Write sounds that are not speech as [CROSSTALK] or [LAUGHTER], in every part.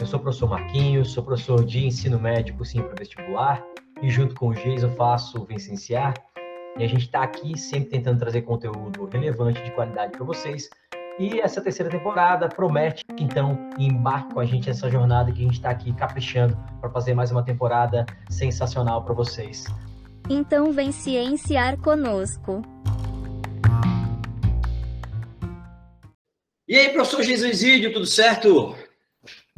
Eu sou o professor Marquinhos, sou professor de ensino médico sim para vestibular e junto com o Jason faço o Vicenciar. E a gente está aqui sempre tentando trazer conteúdo relevante de qualidade para vocês. E essa terceira temporada promete, então, embarque com a gente nessa jornada que a gente está aqui caprichando para fazer mais uma temporada sensacional para vocês. Então vem cienciar conosco. E aí, professor Gisídio, tudo certo?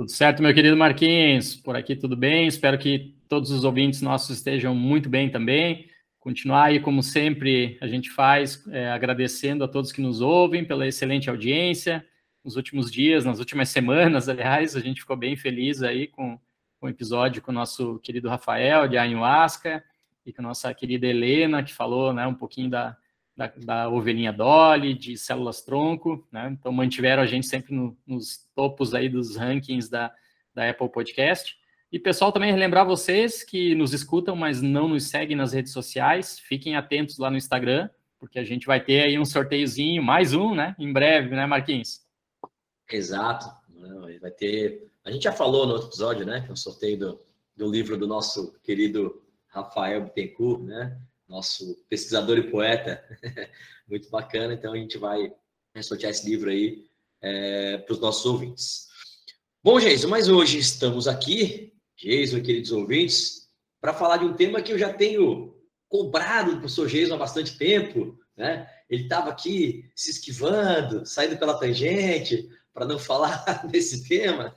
Tudo certo, meu querido Marquinhos. Por aqui tudo bem. Espero que todos os ouvintes nossos estejam muito bem também. Continuar aí, como sempre, a gente faz, é, agradecendo a todos que nos ouvem pela excelente audiência. Nos últimos dias, nas últimas semanas, [LAUGHS] aliás, a gente ficou bem feliz aí com, com o episódio com o nosso querido Rafael de Ayahuasca e com a nossa querida Helena, que falou né, um pouquinho da, da, da ovelhinha Dolly, de células tronco, né? Então mantiveram a gente sempre no, nos topos aí dos rankings da, da Apple Podcast. E pessoal, também relembrar vocês que nos escutam, mas não nos seguem nas redes sociais, fiquem atentos lá no Instagram, porque a gente vai ter aí um sorteiozinho, mais um, né? Em breve, né, Marquinhos? Exato. Vai ter. A gente já falou no outro episódio, né? Que é um sorteio do, do livro do nosso querido Rafael Bittencourt, né? Nosso pesquisador e poeta. [LAUGHS] Muito bacana. Então a gente vai sortear esse livro aí é, para os nossos ouvintes. Bom, Geison, mas hoje estamos aqui, Geison e queridos ouvintes, para falar de um tema que eu já tenho cobrado do professor Geison há bastante tempo, né? Ele estava aqui se esquivando, saindo pela tangente, para não [LAUGHS] falar [LAUGHS] desse tema,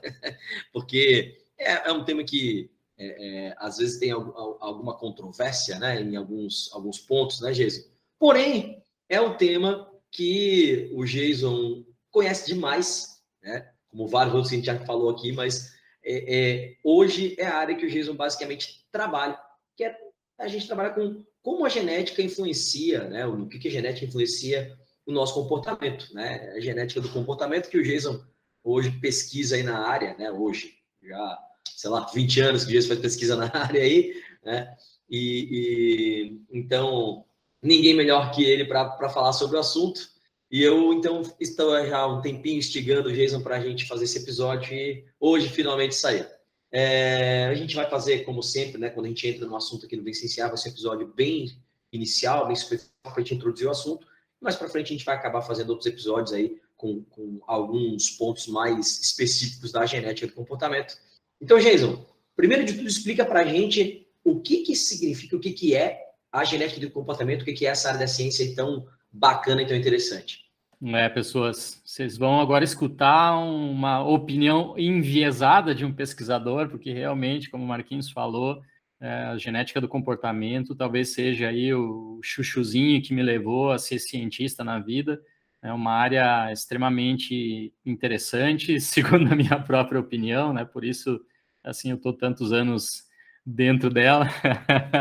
porque é, é um tema que é, é, às vezes tem alguma controvérsia né, em alguns, alguns pontos, né, Jason? Porém, é um tema que o Jason conhece demais, né? como vários outros que a gente já falou aqui, mas é, é, hoje é a área que o Jason basicamente trabalha, que é a gente trabalha com como a genética influencia, né? O que, que a genética influencia o nosso comportamento, né? A genética do comportamento que o Jason hoje pesquisa aí na área, né? Hoje, já sei lá, 20 anos que o Jason faz pesquisa na [LAUGHS] área aí, né? E, e então, ninguém melhor que ele para falar sobre o assunto. E eu, então, estou já há um tempinho instigando o Jason para a gente fazer esse episódio e hoje finalmente saiu. É, a gente vai fazer, como sempre, né, quando a gente entra no assunto aqui no Vicenciar, vai ser um episódio bem inicial, bem superficial para a gente introduzir o assunto. Mais para frente a gente vai acabar fazendo outros episódios aí com, com alguns pontos mais específicos da genética do comportamento. Então, Jason, primeiro de tudo, explica para a gente o que, que significa, o que, que é a genética do comportamento, o que, que é essa área da ciência tão bacana e tão interessante. É, pessoas, vocês vão agora escutar uma opinião enviesada de um pesquisador, porque realmente, como o Marquinhos falou, é, a genética do comportamento talvez seja aí o chuchuzinho que me levou a ser cientista na vida. É uma área extremamente interessante, [LAUGHS] segundo a minha própria opinião, né? Por isso, assim, eu estou tantos anos dentro dela.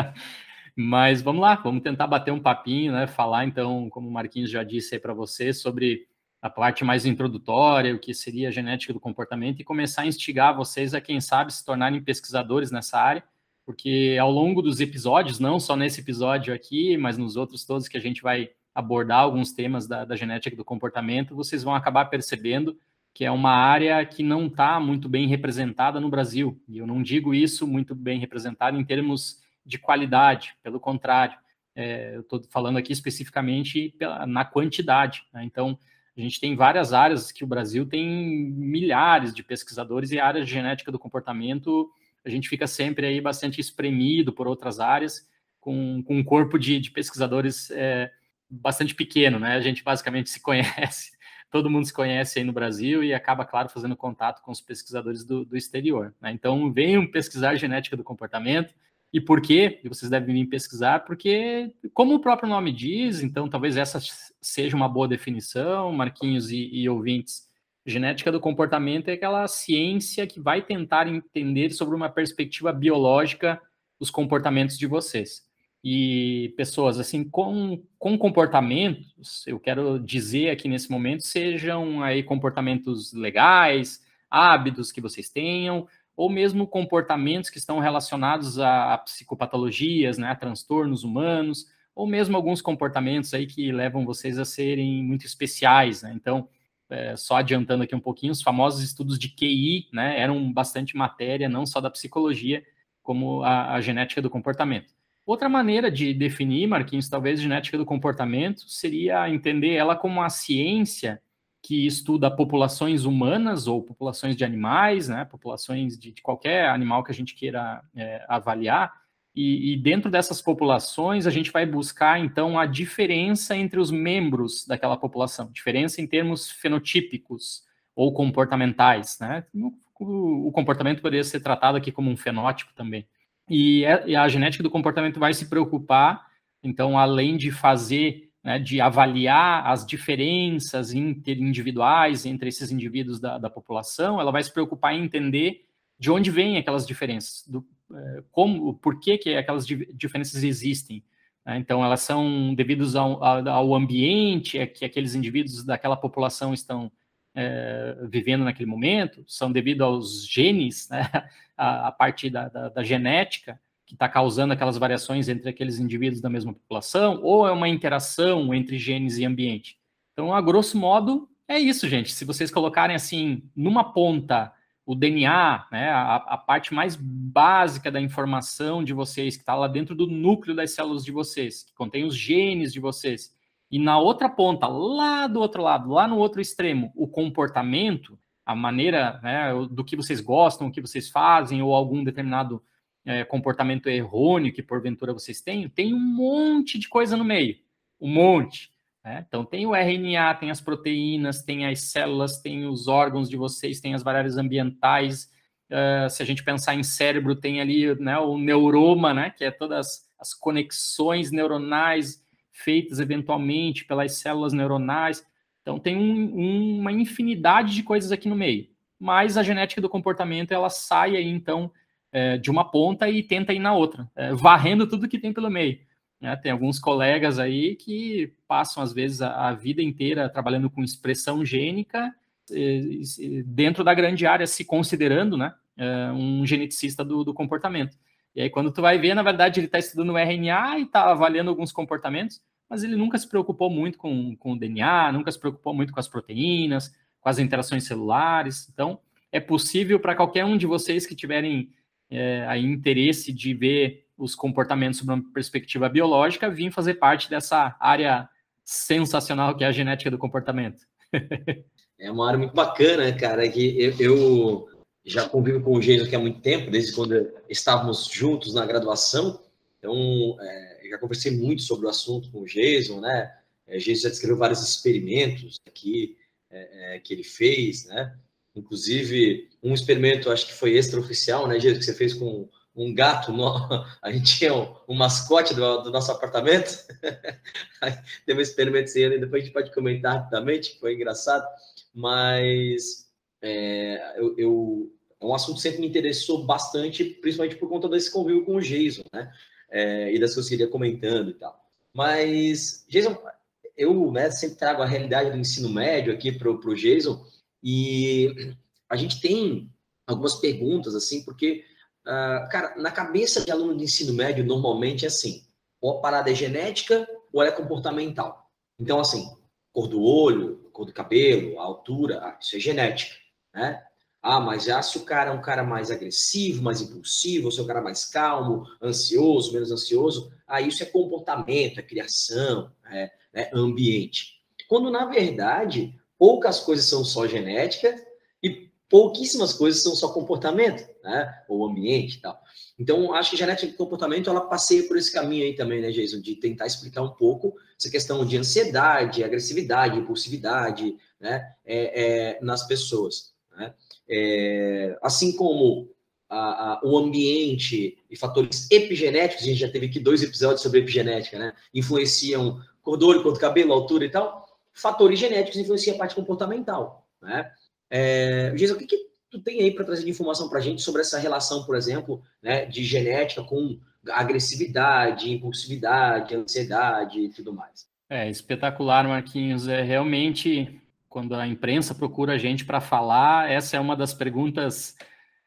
[LAUGHS] Mas vamos lá, vamos tentar bater um papinho, né? Falar então, como o Marquinhos já disse aí para você, sobre a parte mais introdutória, o que seria a genética do comportamento e começar a instigar vocês a quem sabe se tornarem pesquisadores nessa área, porque ao longo dos episódios, não só nesse episódio aqui, mas nos outros todos que a gente vai abordar alguns temas da, da genética do comportamento, vocês vão acabar percebendo que é uma área que não está muito bem representada no Brasil. E eu não digo isso muito bem representado em termos de qualidade, pelo contrário, é, eu estou falando aqui especificamente pela, na quantidade. Né? Então, a gente tem várias áreas que o Brasil tem milhares de pesquisadores e a área de genética do comportamento a gente fica sempre aí bastante espremido por outras áreas, com, com um corpo de, de pesquisadores é, bastante pequeno, né? A gente basicamente se conhece, [LAUGHS] todo mundo se conhece aí no Brasil e acaba, claro, fazendo contato com os pesquisadores do, do exterior. Né? Então, venham pesquisar genética do comportamento. E por quê? E vocês devem vir pesquisar, porque, como o próprio nome diz, então talvez essa seja uma boa definição, Marquinhos e, e ouvintes. Genética do comportamento é aquela ciência que vai tentar entender sobre uma perspectiva biológica os comportamentos de vocês e pessoas assim com, com comportamentos, eu quero dizer aqui nesse momento, sejam aí comportamentos legais, hábitos que vocês tenham, ou mesmo comportamentos que estão relacionados a, a psicopatologias, né, a transtornos humanos, ou mesmo alguns comportamentos aí que levam vocês a serem muito especiais, né? Então, é, só adiantando aqui um pouquinho, os famosos estudos de QI, né, eram bastante matéria, não só da psicologia, como a, a genética do comportamento. Outra maneira de definir, Marquinhos, talvez genética do comportamento, seria entender ela como uma ciência que estuda populações humanas ou populações de animais, né, populações de, de qualquer animal que a gente queira é, avaliar, e, e, dentro dessas populações a gente vai buscar então a diferença entre os membros daquela população, diferença em termos fenotípicos ou comportamentais, né? O, o comportamento poderia ser tratado aqui como um fenótipo também. E, é, e a genética do comportamento vai se preocupar, então, além de fazer, né, de avaliar as diferenças interindividuais entre esses indivíduos da, da população, ela vai se preocupar em entender de onde vêm aquelas diferenças, do, é, como, por que, que aquelas diferenças existem. Né? Então, elas são devidas ao, ao ambiente é que aqueles indivíduos daquela população estão é, vivendo naquele momento, são devido aos genes, né, [LAUGHS] a, a parte da, da, da genética, que está causando aquelas variações entre aqueles indivíduos da mesma população, ou é uma interação entre genes e ambiente. Então, a grosso modo, é isso, gente. Se vocês colocarem assim, numa ponta, o DNA, né, a, a parte mais básica da informação de vocês, que está lá dentro do núcleo das células de vocês, que contém os genes de vocês, e na outra ponta, lá do outro lado, lá no outro extremo, o comportamento, a maneira né, do que vocês gostam, o que vocês fazem, ou algum determinado é, comportamento errôneo que porventura vocês têm, tem um monte de coisa no meio. Um monte. Né? Então tem o RNA, tem as proteínas, tem as células, tem os órgãos de vocês, tem as variáveis ambientais. Uh, se a gente pensar em cérebro, tem ali né, o neuroma, né, que é todas as conexões neuronais feitas eventualmente pelas células neuronais. Então, tem um, uma infinidade de coisas aqui no meio. Mas a genética do comportamento, ela sai aí, então, é, de uma ponta e tenta ir na outra, é, varrendo tudo que tem pelo meio. Né? Tem alguns colegas aí que passam, às vezes, a, a vida inteira trabalhando com expressão gênica, dentro da grande área, se considerando né, é, um geneticista do, do comportamento. E aí, quando tu vai ver, na verdade, ele está estudando RNA e está avaliando alguns comportamentos, mas ele nunca se preocupou muito com, com o DNA, nunca se preocupou muito com as proteínas, com as interações celulares. Então, é possível para qualquer um de vocês que tiverem é, aí interesse de ver os comportamentos sob uma perspectiva biológica, vir fazer parte dessa área sensacional que é a genética do comportamento. [LAUGHS] é uma área muito bacana, cara, que eu, eu já convivo com o Geiso aqui há muito tempo, desde quando estávamos juntos na graduação. Então, é, já conversei muito sobre o assunto com o Jason, né? É, Jason já descreveu vários experimentos aqui é, é, que ele fez, né? Inclusive, um experimento, acho que foi extraoficial, né, Jason, que você fez com um gato, [LAUGHS] a gente tinha um, um mascote do, do, nosso apartamento. [LAUGHS] Tem um experimento assim, depois a gente pode comentar rapidamente, foi engraçado, mas é, eu, eu, é um assunto que sempre me interessou bastante, principalmente por conta desse convívio com o Jason, né? É, e das coisas que ele ia comentando e tal. Mas, Jason, eu né, sempre trago a realidade do ensino médio aqui para o Jason, e a gente tem algumas perguntas, assim, porque, uh, cara, na cabeça de aluno de ensino médio, normalmente é assim, ou a parada é genética ou ela é comportamental. Então, assim, cor do olho, cor do cabelo, a altura, ah, isso é genética, né? Ah, mas já se o cara é um cara mais agressivo, mais impulsivo, ou se é um cara mais calmo, ansioso, menos ansioso, ah, isso é comportamento, é criação, é, é ambiente. Quando, na verdade, poucas coisas são só genética e pouquíssimas coisas são só comportamento, né? Ou ambiente e tal. Então, acho que genética de comportamento, ela passeia por esse caminho aí também, né, Jason? De tentar explicar um pouco essa questão de ansiedade, agressividade, impulsividade, né? É, é, nas pessoas, né? É, assim como a, a, o ambiente e fatores epigenéticos, a gente já teve aqui dois episódios sobre epigenética, né? Influenciam cor do olho, cor do cabelo, altura e tal. Fatores genéticos influenciam a parte comportamental, né? É, Jason, o que, que tu tem aí para trazer de informação para a gente sobre essa relação, por exemplo, né, de genética com agressividade, impulsividade, ansiedade e tudo mais? É espetacular, Marquinhos. É realmente quando a imprensa procura a gente para falar, essa é uma das perguntas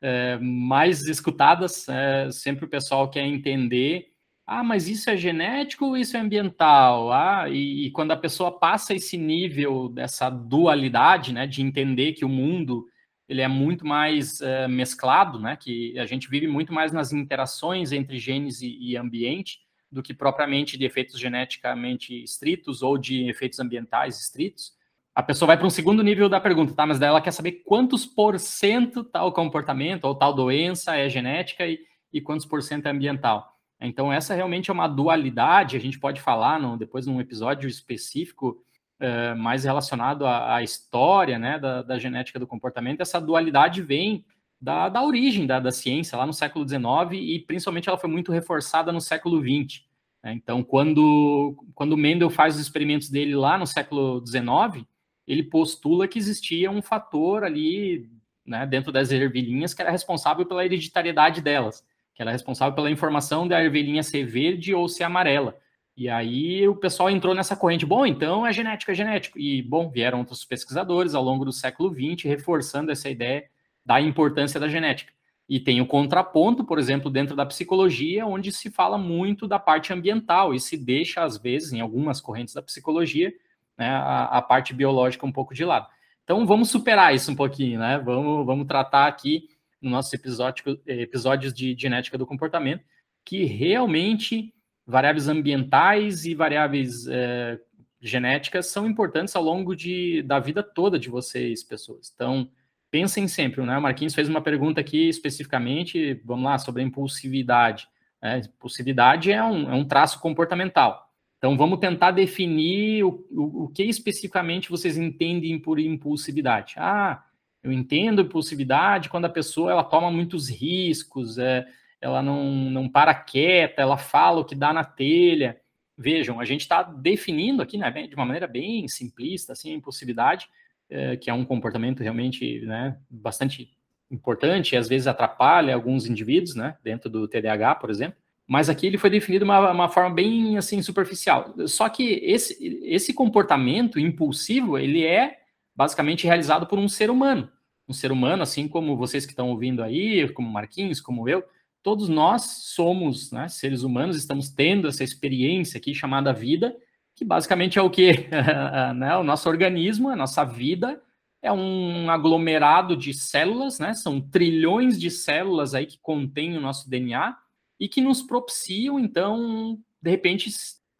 é, mais escutadas. É, sempre o pessoal quer entender ah, mas isso é genético ou isso é ambiental? Ah, e, e, quando a pessoa passa esse nível dessa dualidade, né, de entender que o mundo ele é muito mais é, mesclado, né, que a gente vive muito mais nas interações entre genes e, e ambiente do que propriamente de efeitos geneticamente estritos ou de efeitos ambientais estritos. A pessoa vai para um segundo nível da pergunta, tá? Mas daí ela quer saber quantos por cento tal comportamento ou tal doença é genética e, e quantos por cento é ambiental. Então, essa realmente é uma dualidade, a gente pode falar no, depois num episódio específico uh, mais relacionado à, à história né, da, da, genética do comportamento. Essa dualidade vem da, da origem da, da, ciência, lá no século XIX, e principalmente ela foi muito reforçada no século XX. Né? Então, quando, quando Mendel faz os experimentos dele lá no século XIX, ele postula que existia um fator ali né, dentro das ervilhinhas que era responsável pela hereditariedade delas que ela é responsável pela informação da ervilhinha ser verde ou ser amarela. E aí o pessoal entrou nessa corrente, bom, então é genético, é genético. E, bom, vieram outros pesquisadores ao longo do século XX reforçando essa ideia da importância da genética. E tem o contraponto, por exemplo, dentro da psicologia, onde se fala muito da parte ambiental e se deixa, às vezes, em algumas correntes da psicologia, né, a, a parte biológica um pouco de lado. Então, vamos superar isso um pouquinho, né? Vamos, vamos tratar aqui no nossos episódio, episódios de genética do comportamento, que realmente variáveis ambientais e variáveis é, genéticas são importantes ao longo de, da vida toda de vocês, pessoas. Então, pensem sempre, né? O Marquinhos fez uma pergunta aqui especificamente, vamos lá, sobre a impulsividade. É, impulsividade é um, é um traço comportamental. Então, vamos tentar definir o, o, o que especificamente vocês entendem por impulsividade. Ah, eu entendo impulsividade quando a pessoa ela toma muitos riscos, é, ela não, não para quieta, ela fala o que dá na telha. Vejam, a gente está definindo aqui, né, de uma maneira bem simplista, assim, a impulsividade, é, que é um comportamento realmente né, bastante importante, e às vezes atrapalha alguns indivíduos, né, dentro do TDAH, por exemplo. Mas aqui ele foi definido de uma, uma forma bem assim superficial. Só que esse, esse comportamento impulsivo ele é basicamente realizado por um ser humano. Um ser humano, assim como vocês que estão ouvindo aí, como Marquinhos, como eu, todos nós somos né, seres humanos, estamos tendo essa experiência aqui chamada vida, que basicamente é o que? [LAUGHS] né, o nosso organismo, a nossa vida é um aglomerado de células, né? São trilhões de células aí que contêm o nosso DNA e que nos propiciam, então, de repente,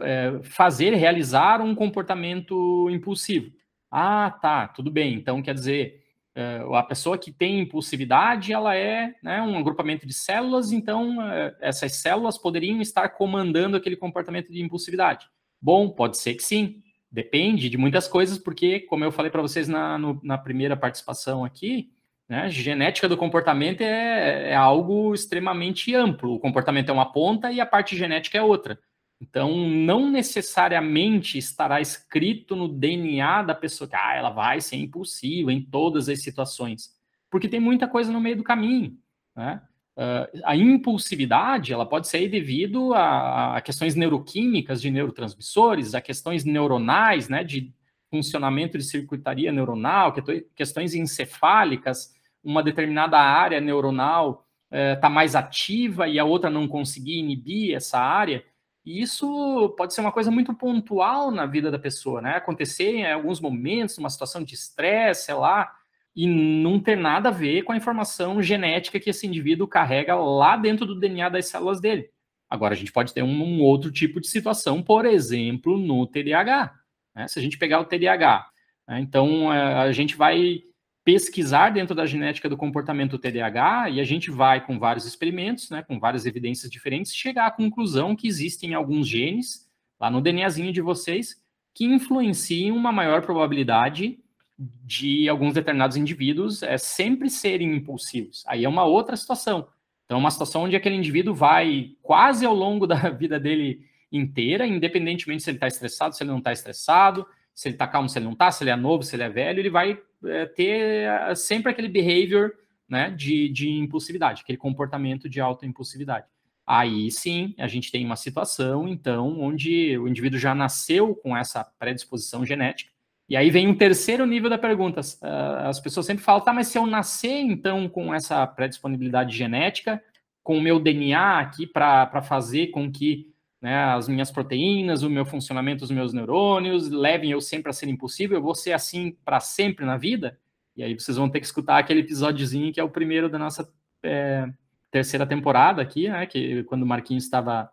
é, fazer, realizar um comportamento impulsivo. Ah, tá, tudo bem. Então, quer dizer, eh, a pessoa que tem impulsividade, ela é né, um agrupamento de células, então eh, essas células poderiam estar comandando aquele comportamento de impulsividade. Bom, pode ser que sim. Depende de muitas coisas, porque, como eu falei para vocês na, no, na primeira participação aqui, né, genética do comportamento é, é algo extremamente amplo. O comportamento é uma ponta e a parte genética é outra. Então, não necessariamente estará escrito no DNA da pessoa que ah, ela vai ser impulsiva em todas as situações, porque tem muita coisa no meio do caminho. Né? Uh, a impulsividade ela pode ser devido a, a, questões neuroquímicas de neurotransmissores, a questões neuronais, né, de funcionamento de circuitaria neuronal, questões encefálicas, uma determinada área neuronal está uh, mais ativa e a outra não conseguir inibir essa área. E isso pode ser uma coisa muito pontual na vida da pessoa, né? Acontecer em alguns momentos, uma situação de estresse, sei lá, e não ter nada a ver com a informação genética que esse indivíduo carrega lá dentro do DNA das células dele. Agora, a gente pode ter um, um outro tipo de situação, por exemplo, no TDAH. Né? Se a gente pegar o TDAH, né? então a, a gente vai pesquisar dentro da genética do comportamento TDAH e a gente vai com vários experimentos, né, com várias evidências diferentes, chegar à conclusão que existem alguns genes lá no DNAzinho de vocês que influenciam uma maior probabilidade de alguns determinados indivíduos é, sempre serem impulsivos. Aí é uma outra situação. Então, é uma situação onde aquele indivíduo vai quase ao longo da [LAUGHS] vida dele inteira, independentemente se ele está estressado, se ele não está estressado, se ele está calmo, se ele não está, se ele é novo, se ele é velho, ele vai é, ter é, sempre aquele behavior né, de, de impulsividade, aquele comportamento de autoimpulsividade. Aí sim, a gente tem uma situação, então, onde o indivíduo já nasceu com essa predisposição genética, e aí vem um terceiro nível da pergunta. Ah, as pessoas sempre falam, tá, mas se eu nascer então com essa predisponibilidade genética, com o meu DNA aqui para fazer com que né, as minhas proteínas, o meu funcionamento dos meus neurônios levem eu sempre a ser impossível, eu vou ser assim para sempre na vida? E aí vocês vão ter que escutar aquele episódiozinho que é o primeiro da nossa é, terceira temporada aqui, né, que quando o Marquinhos estava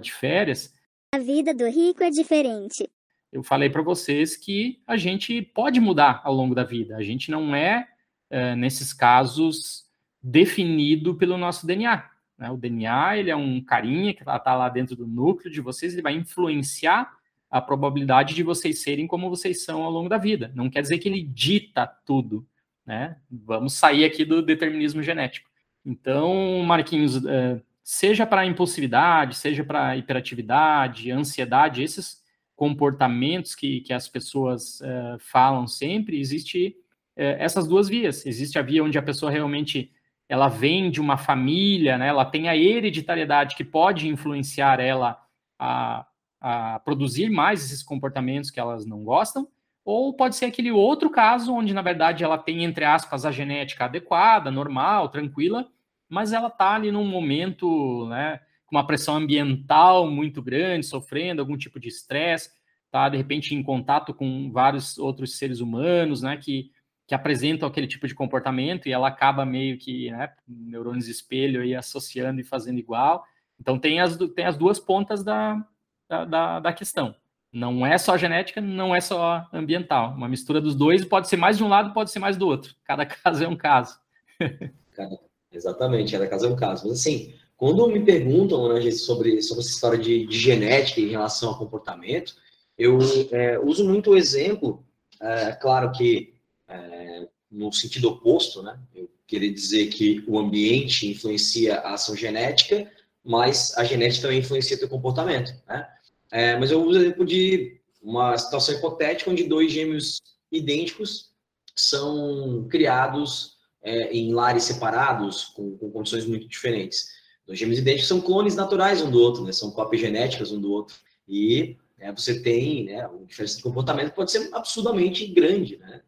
de férias. A vida do rico é diferente eu falei para vocês que a gente pode mudar ao longo da vida. A gente não é, é nesses casos, definido pelo nosso DNA. Né? O DNA ele é um carinha que está lá dentro do núcleo de vocês, ele vai influenciar a probabilidade de vocês serem como vocês são ao longo da vida. Não quer dizer que ele dita tudo. Né? Vamos sair aqui do determinismo genético. Então, Marquinhos, é, seja para impulsividade, seja para hiperatividade, ansiedade, esses comportamentos que, que as pessoas uh, falam sempre, existe uh, essas duas vias. Existe a via onde a pessoa realmente ela vem de uma família, né, ela tem a hereditariedade que pode influenciar ela a, a produzir mais esses comportamentos que elas não gostam, ou pode ser aquele outro caso onde, na verdade, ela tem, entre aspas, a genética adequada, normal, tranquila, mas ela está ali num momento, né, com uma pressão ambiental muito grande, sofrendo algum tipo de estresse, tá de repente em contato com vários outros seres humanos, né, que, que apresentam aquele tipo de comportamento e ela acaba meio que, né, neurônios espelho aí associando e fazendo igual. Então tem as, tem as duas pontas da, da, da questão. Não é só genética, não é só ambiental. Uma mistura dos dois pode ser mais de um lado, pode ser mais do outro. Cada [LAUGHS] caso é um caso. exatamente, cada caso é um caso. Mas assim, quando me perguntam né, sobre, sobre essa história de, de, genética em relação ao comportamento, eu é, uso muito o exemplo, é, claro que é, no sentido oposto, né? Eu queria dizer que o ambiente influencia a ação genética, mas a genética também influencia teu comportamento, né? É, mas eu uso exemplo de uma situação hipotética onde dois gêmeos idênticos são criados é, em lares separados, com, com condições muito diferentes. Os gêmeos idênticos são clones naturais um do outro, né? São cópias genéticas um do outro. E né, você tem, né, a diferença de comportamento pode ser absurdamente grande, né?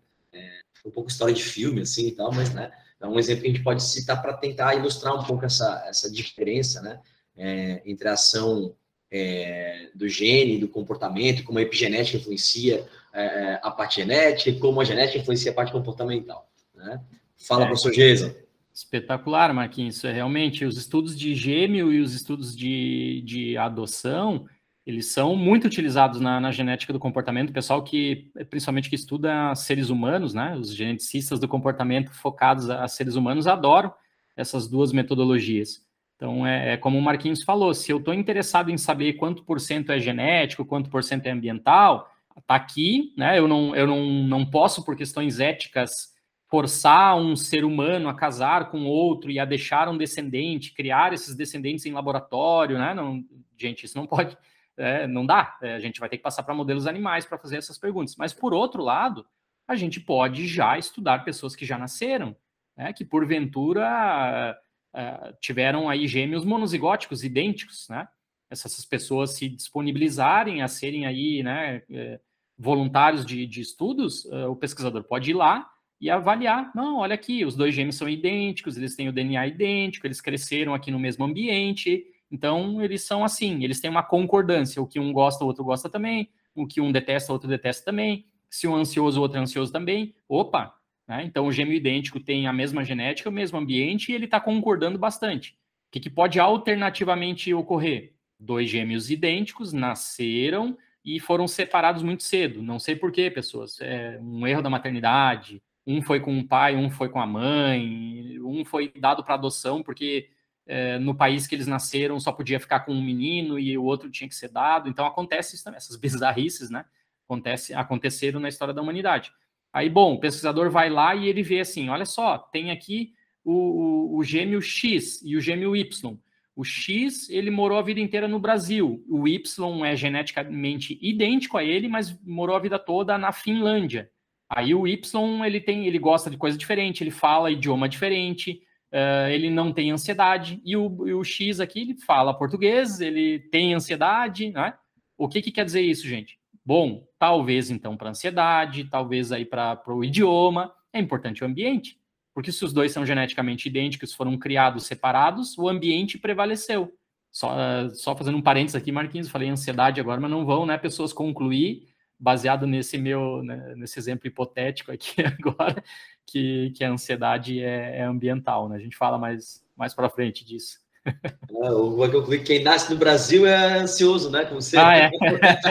Um pouco história de filme, assim, e tal, mas, né, é um exemplo que a gente pode citar para tentar ilustrar um pouco essa, essa diferença, né? É, entre a ação é, do gene, do comportamento, como a epigenética influencia é, é a parte genética, como a genética influencia a parte comportamental, né? Fala, é. professor Jason. Espetacular, Marquinhos. É, realmente, os estudos de gêmeo e os estudos de, de adoção, eles são muito utilizados na, na, genética do comportamento. Pessoal que, principalmente que estuda seres humanos, né? Os geneticistas do comportamento focados a, a seres humanos adoram essas duas metodologias. Então, é, é como o Marquinhos falou, se eu estou interessado em saber quanto por cento é genético, quanto por cento é ambiental, está aqui, né? Eu não, eu não, não posso, por questões éticas, forçar um ser humano a casar com outro e a deixar um descendente, criar esses descendentes em laboratório, né? Não, gente, isso não pode, é, não dá. É, a gente vai ter que passar para modelos animais para fazer essas perguntas. Mas por outro lado, a gente pode já estudar pessoas que já nasceram, né? Que porventura é, tiveram aí gêmeos monozigóticos idênticos, né? Essas pessoas se disponibilizarem a serem aí, né? É, voluntários de, de estudos, é, o pesquisador pode ir lá e avaliar. Não, olha aqui, os dois gêmeos são idênticos, eles têm o DNA idêntico, eles cresceram aqui no mesmo ambiente, então eles são assim, eles têm uma concordância, o que um gosta, o outro gosta também, o que um detesta, o outro detesta também, se um ansioso, o outro é ansioso também, opa, né? Então o gêmeo idêntico tem a mesma genética, o mesmo ambiente e ele está concordando bastante. O que, que pode alternativamente ocorrer? Dois gêmeos idênticos nasceram e foram separados muito cedo. Não sei por quê, pessoas. É um erro da maternidade, um foi com o pai, um foi com a mãe, um foi dado para adoção porque é, no país que eles nasceram só podia ficar com um menino e o outro tinha que ser dado. Então acontece isso também, essas bizarrices, né? Acontece, aconteceram na história da humanidade. Aí, bom, o pesquisador vai lá e ele vê assim: olha só, tem aqui o, o, o gêmeo X e o gêmeo Y. O X, ele morou a vida inteira no Brasil. O Y é geneticamente idêntico a ele, mas morou a vida toda na Finlândia. Aí o Y, ele tem, ele gosta de coisa diferente, ele fala idioma diferente, uh, ele não tem ansiedade. E o, e o, X aqui, ele fala português, ele tem ansiedade, né? O que, que quer dizer isso, gente? Bom, talvez então para ansiedade, talvez aí para o idioma, é importante o ambiente. Porque se os dois são geneticamente idênticos, foram criados separados, o ambiente prevaleceu. Só, só fazendo um parênteses aqui, Marquinhos, falei ansiedade agora, mas não vão, né, pessoas concluir, baseado nesse meu, né, nesse exemplo hipotético aqui [LAUGHS] agora, que, que a ansiedade é, é ambiental, né? A gente fala mais, mais para frente disso. É, o quem nasce no Brasil é ansioso, né? Como você. Ah, é.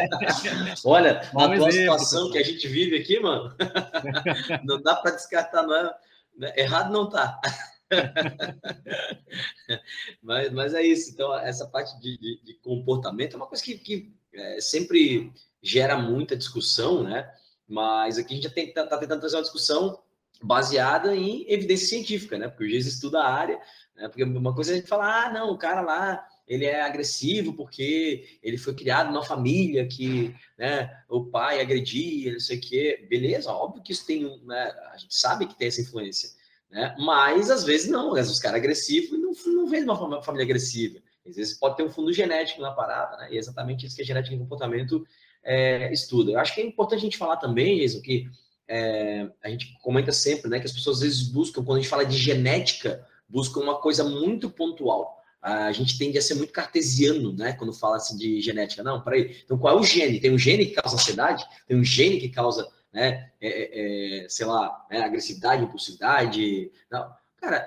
[LAUGHS] Olha, [LAUGHS] Bom na tua situação que a gente vive aqui, mano, não dá para descartar, não é? Né? Errado não tá. mas, mas é isso. Então, essa parte de, de, de comportamento é uma coisa que, que é, sempre gera muita discussão, né? Mas aqui a gente está tá tentando trazer uma discussão baseada em evidência científica, né? Porque o GES estuda a área, né? Porque uma coisa é a gente falar, ah, não, o cara lá ele é agressivo porque ele foi criado numa família que né, o pai agredia, não sei o quê. Beleza, óbvio que isso tem, né, a gente sabe que tem essa influência, né? Mas às vezes não, às vezes os caras agressivos não, não vem de uma família agressiva. Às vezes pode ter um fundo genético na parada, né? E é exatamente isso que a genética de comportamento é, estuda. Eu acho que é importante a gente falar também, isso que é, a gente comenta sempre, né, que as pessoas às vezes buscam, quando a gente fala de genética, buscam uma coisa muito pontual a gente tende a ser muito cartesiano, né? Quando fala assim de genética. Não, peraí. Então, qual é o gene? Tem um gene que causa ansiedade, tem um gene que causa, né? É, é, é sei lá, né? agressividade, impulsividade. Não, cara,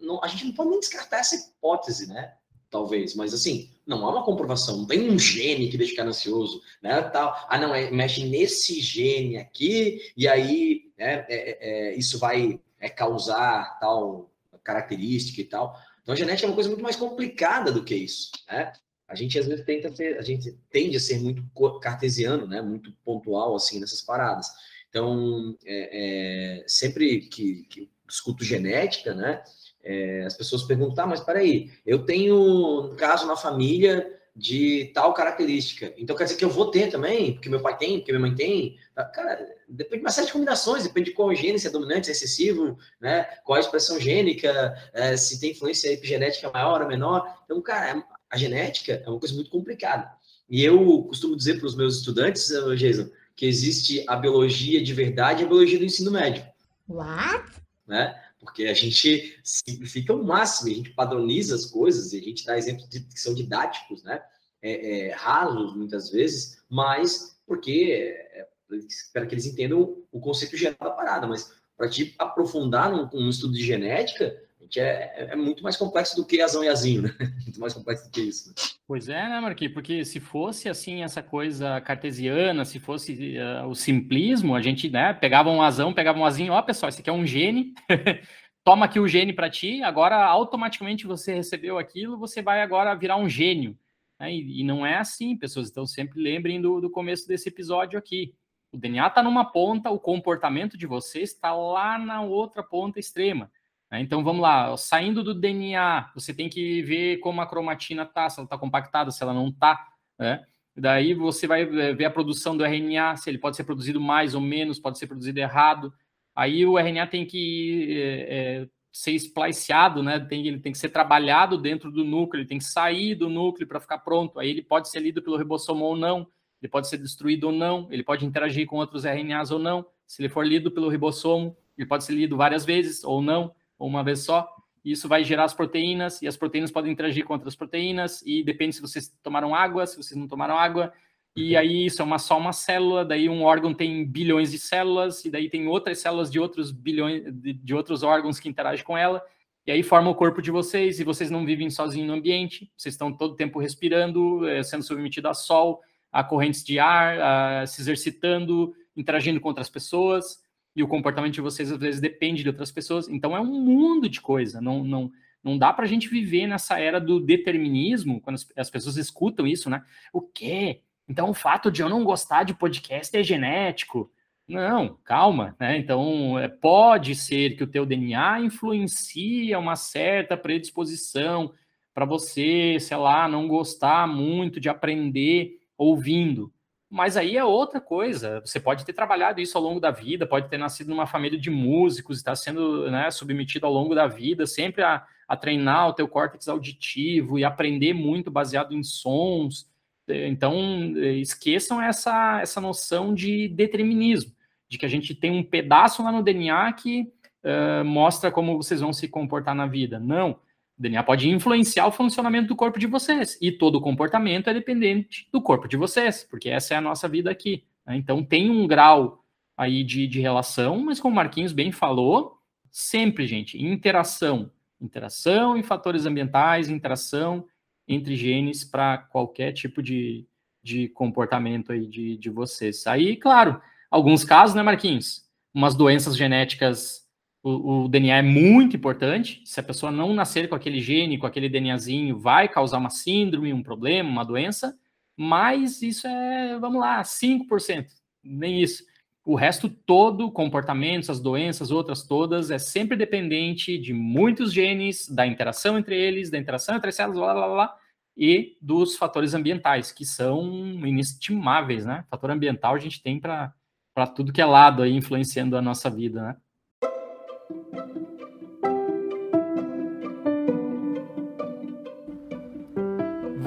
não, a gente não pode nem descartar essa hipótese, né? Talvez, mas assim, não há uma comprovação. Não tem um gene que deixa o cara ansioso, né? Tal. Ah, não, é, mexe nesse gene aqui e aí, né? É, é, é isso vai causar tal característica e tal. Então, a genética é uma coisa muito mais complicada do que isso, né? A gente às vezes tenta ser, a gente tende a ser muito cartesiano, né? Muito pontual assim nessas paradas. Então, é, é, sempre que, que escuto genética, né? É, as pessoas perguntam, tá, mas peraí, eu tenho um caso na família de tal característica. Então quer dizer que eu vou ter também, porque meu pai tem, porque minha mãe tem. Cara, depende de uma série de combinações, depende de qual gene, se é dominante, se é excessivo, né? Qual a expressão gênica, é, se tem influência epigenética maior ou menor. Então, cara, a genética é uma coisa muito complicada. E eu costumo dizer para os meus estudantes, Jason, que existe a biologia de verdade e a biologia do ensino médio. What? Né? Porque a gente simplifica o máximo, a gente padroniza as coisas e a gente dá exemplos de, que são didáticos, né? É, é, muitas vezes, mas porque é, para que eles entendam o conceito geral da parada, mas para te aprofundar num, num, estudo de genética, é, é, muito mais complexo do que azão e azinho, né? [LAUGHS] Muito mais complexo do que isso. Né? Pois é, né, Marquinhos? Porque se fosse assim essa coisa cartesiana, se fosse uh, o simplismo, a gente né, pegava um azão, pegava um azinho, ó, pessoal, esse aqui é um gene, [LAUGHS] toma aqui o gene para ti, agora automaticamente você recebeu aquilo, você vai agora virar um gênio. Né? E, e, não é assim, pessoas. Então sempre lembrem do, do começo desse episódio aqui. O DNA está numa ponta, o comportamento de você está lá na outra ponta extrema. Né? Então vamos lá, saindo do DNA, você tem que ver como a cromatina está, se ela está compactada, se ela não está. Né? Daí você vai ver a produção do RNA, se ele pode ser produzido mais ou menos, pode ser produzido errado. Aí o RNA tem que é, ser spliceado, né? Tem, ele tem que ser trabalhado dentro do núcleo, ele tem que sair do núcleo para ficar pronto. Aí ele pode ser lido pelo ribossomo ou não, ele pode ser destruído ou não, ele pode interagir com outros RNAs ou não. Se ele for lido pelo ribossomo, ele pode ser lido várias vezes ou não uma vez só. Isso vai gerar as proteínas, e as proteínas podem interagir com outras proteínas, e depende se vocês tomaram água, se vocês não tomaram água, e uhum. aí isso é uma, só uma célula, daí um órgão tem bilhões de células, e daí tem outras células de outros bilhões de, de outros órgãos que interagem com ela, e aí forma o corpo de vocês, e vocês não vivem sozinhos no ambiente, vocês estão todo o tempo respirando, eh, sendo submetidos a sol, a correntes de ar, a, se exercitando, interagindo com outras pessoas. E o comportamento de vocês às vezes depende de outras pessoas. Então é um mundo de coisa. Não, não, não dá para a gente viver nessa era do determinismo, quando as, as, pessoas escutam isso, né? O quê? Então o fato de eu não gostar de podcast é genético. Não, calma, né? Então é, pode ser que o teu DNA influencia uma certa predisposição para você, sei lá, não gostar muito de aprender ouvindo. Mas aí é outra coisa. Você pode ter trabalhado isso ao longo da vida, pode ter nascido numa família de músicos, está sendo né, submetido ao longo da vida, sempre a, a treinar o teu córtex auditivo e aprender muito baseado em sons. Então, esqueçam essa, essa noção de determinismo, de que a gente tem um pedaço lá no DNA que uh, mostra como vocês vão se comportar na vida. Não. DNA pode influenciar o funcionamento do corpo de vocês. E todo comportamento é dependente do corpo de vocês, porque essa é a nossa vida aqui. Né? Então tem um grau aí de, de relação, mas como o Marquinhos bem falou, sempre, gente, interação. Interação e fatores ambientais, interação entre genes para qualquer tipo de, de comportamento aí de, de vocês. Aí, claro, alguns casos, né, Marquinhos? Umas doenças genéticas o, o, DNA é muito importante. Se a pessoa não nascer com aquele gene, com aquele DNAzinho, vai causar uma síndrome, um problema, uma doença. Mas isso é, vamos lá, 5%, nem isso. O resto todo, comportamentos, as doenças, outras todas, é sempre dependente de muitos genes, da interação entre eles, da interação entre as células, blá, blá, blá, e dos fatores ambientais, que são inestimáveis, né? Fator ambiental a gente tem para tudo que é lado aí, influenciando a nossa vida, né?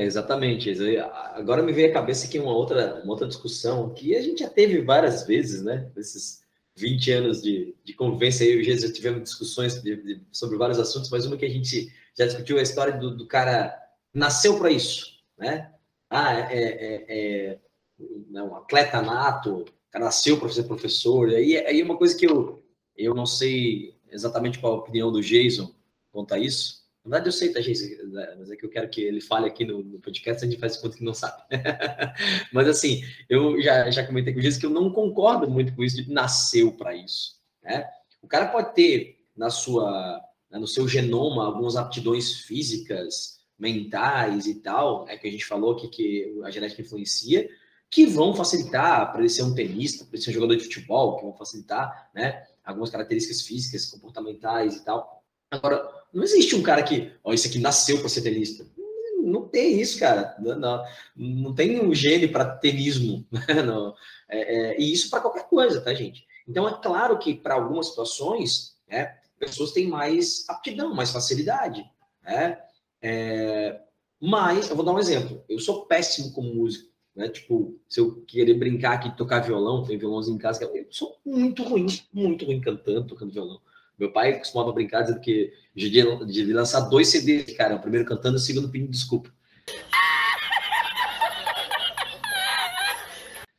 É, exatamente. Agora me veio à cabeça aqui uma outra, uma outra discussão que a gente já teve várias vezes, né? Esses 20 anos de, de convivência aí, já tivemos discussões de, de, sobre vários assuntos, mas uma que a gente já discutiu é a história do, do cara nasceu para isso, né? Ah, é, é, é um atleta nato, cara nasceu para ser professor. Aí, aí uma coisa que eu, eu não sei exatamente qual a opinião do Jason quanto a isso. Na verdade, eu sei, tá, Jason? Mas é que eu quero que ele fale aqui no, no podcast, a gente faz conta que não sabe. [LAUGHS] Mas assim, eu já, já comentei com o que eu não concordo muito com isso de nasceu para isso. Né? O cara pode ter na sua, né, no seu genoma algumas aptidões físicas, mentais e tal, é que a gente falou aqui que a genética influencia, que vão facilitar para ele ser um tenista, para ele ser um jogador de futebol, que vão facilitar, né, algumas características físicas, comportamentais e tal. Agora, não existe um cara que, ó, esse aqui nasceu para ser tenista. Não tem isso, cara. Não, não, não tem um gene para tenismo. [LAUGHS] Não. É, é, e isso para qualquer coisa, tá, gente? Então, é claro que para algumas situações, né, pessoas têm mais aptidão, mais facilidade, né? É, mas, eu vou dar um exemplo. Eu sou péssimo como músico. Né? Tipo, se eu querer brincar aqui, tocar violão, tem violãozinho em casa, eu sou muito ruim, muito ruim cantando, tocando violão. Meu pai costumava brincar dizendo que devia lançar dois CDs, cara, o primeiro cantando e o segundo pedindo desculpa.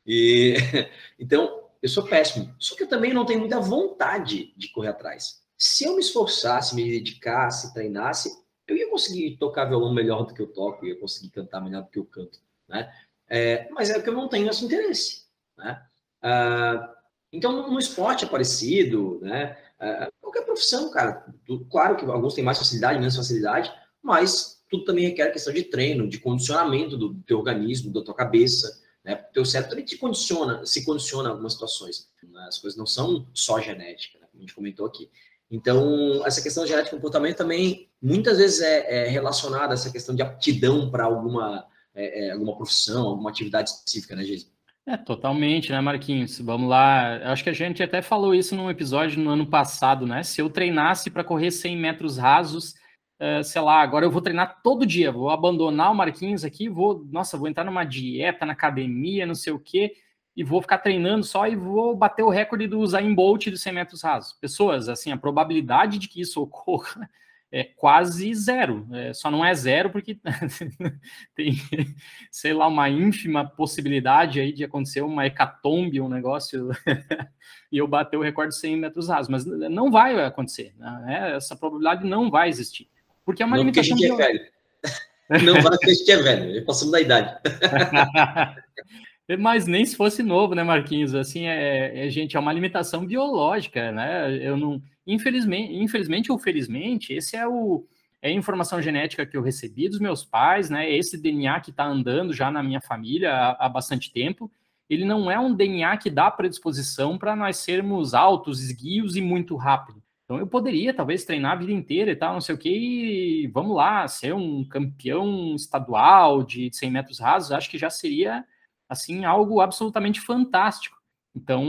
E [LAUGHS] então, eu sou péssimo. Só que eu também não tenho muita vontade de correr atrás. Se eu me esforçasse, me dedicasse, treinasse, eu ia conseguir tocar violão melhor do que eu toco, ia conseguir cantar melhor do que eu canto, né? É, mas é que eu não tenho esse interesse. Né? Ah, então, no esporte é parecido, né? Ah, profissão, cara. Claro que alguns têm mais facilidade, menos facilidade, mas tudo também requer questão de treino, de condicionamento do teu organismo, da tua cabeça. Né? O teu cérebro também te condiciona, se condiciona em algumas situações. Né? As coisas não são só genética, né? como a gente comentou aqui. Então, essa questão genética e comportamento também muitas vezes é, é relacionada a essa questão de aptidão para alguma é, é, alguma profissão, alguma atividade específica, né, Geis? É, totalmente, né, Marquinhos? Vamos lá. Acho que a gente até falou isso num episódio no ano passado, né? Se eu treinasse para correr 100 metros rasos, uh, sei lá, agora eu vou treinar todo dia, vou abandonar o Marquinhos aqui, vou, nossa, vou entrar numa dieta, na academia, não sei o quê. e vou ficar treinando só e vou bater o recorde do Zayn Bolt dos 100 metros rasos. Pessoas, assim, a probabilidade de que isso ocorra é quase zero. É, só não é zero porque [LAUGHS] tem, sei lá, uma ínfima possibilidade aí de acontecer uma hecatombe, um negócio, [LAUGHS] e eu bater o recorde de 100 metros rasos. Mas não vai acontecer. Né? Essa probabilidade não vai existir. Porque é uma não limitação. A gente é velho. [LAUGHS] Não vai porque a gente é velho. Passamos da idade. Mas nem se fosse novo, né, Marquinhos? Assim, é, é, gente, é uma limitação biológica, né? Eu não, infelizmente, infelizmente ou felizmente, esse é o é a informação genética que eu recebi dos meus pais, né? Esse DNA que está andando já na minha família há, há, bastante tempo, ele não é um DNA que dá predisposição para nós sermos altos, esguios e muito rápido. Então eu poderia talvez treinar a vida inteira e tal, não sei o que, e vamos lá, ser um campeão estadual de 100 metros rasos, acho que já seria assim, algo absolutamente fantástico. Então,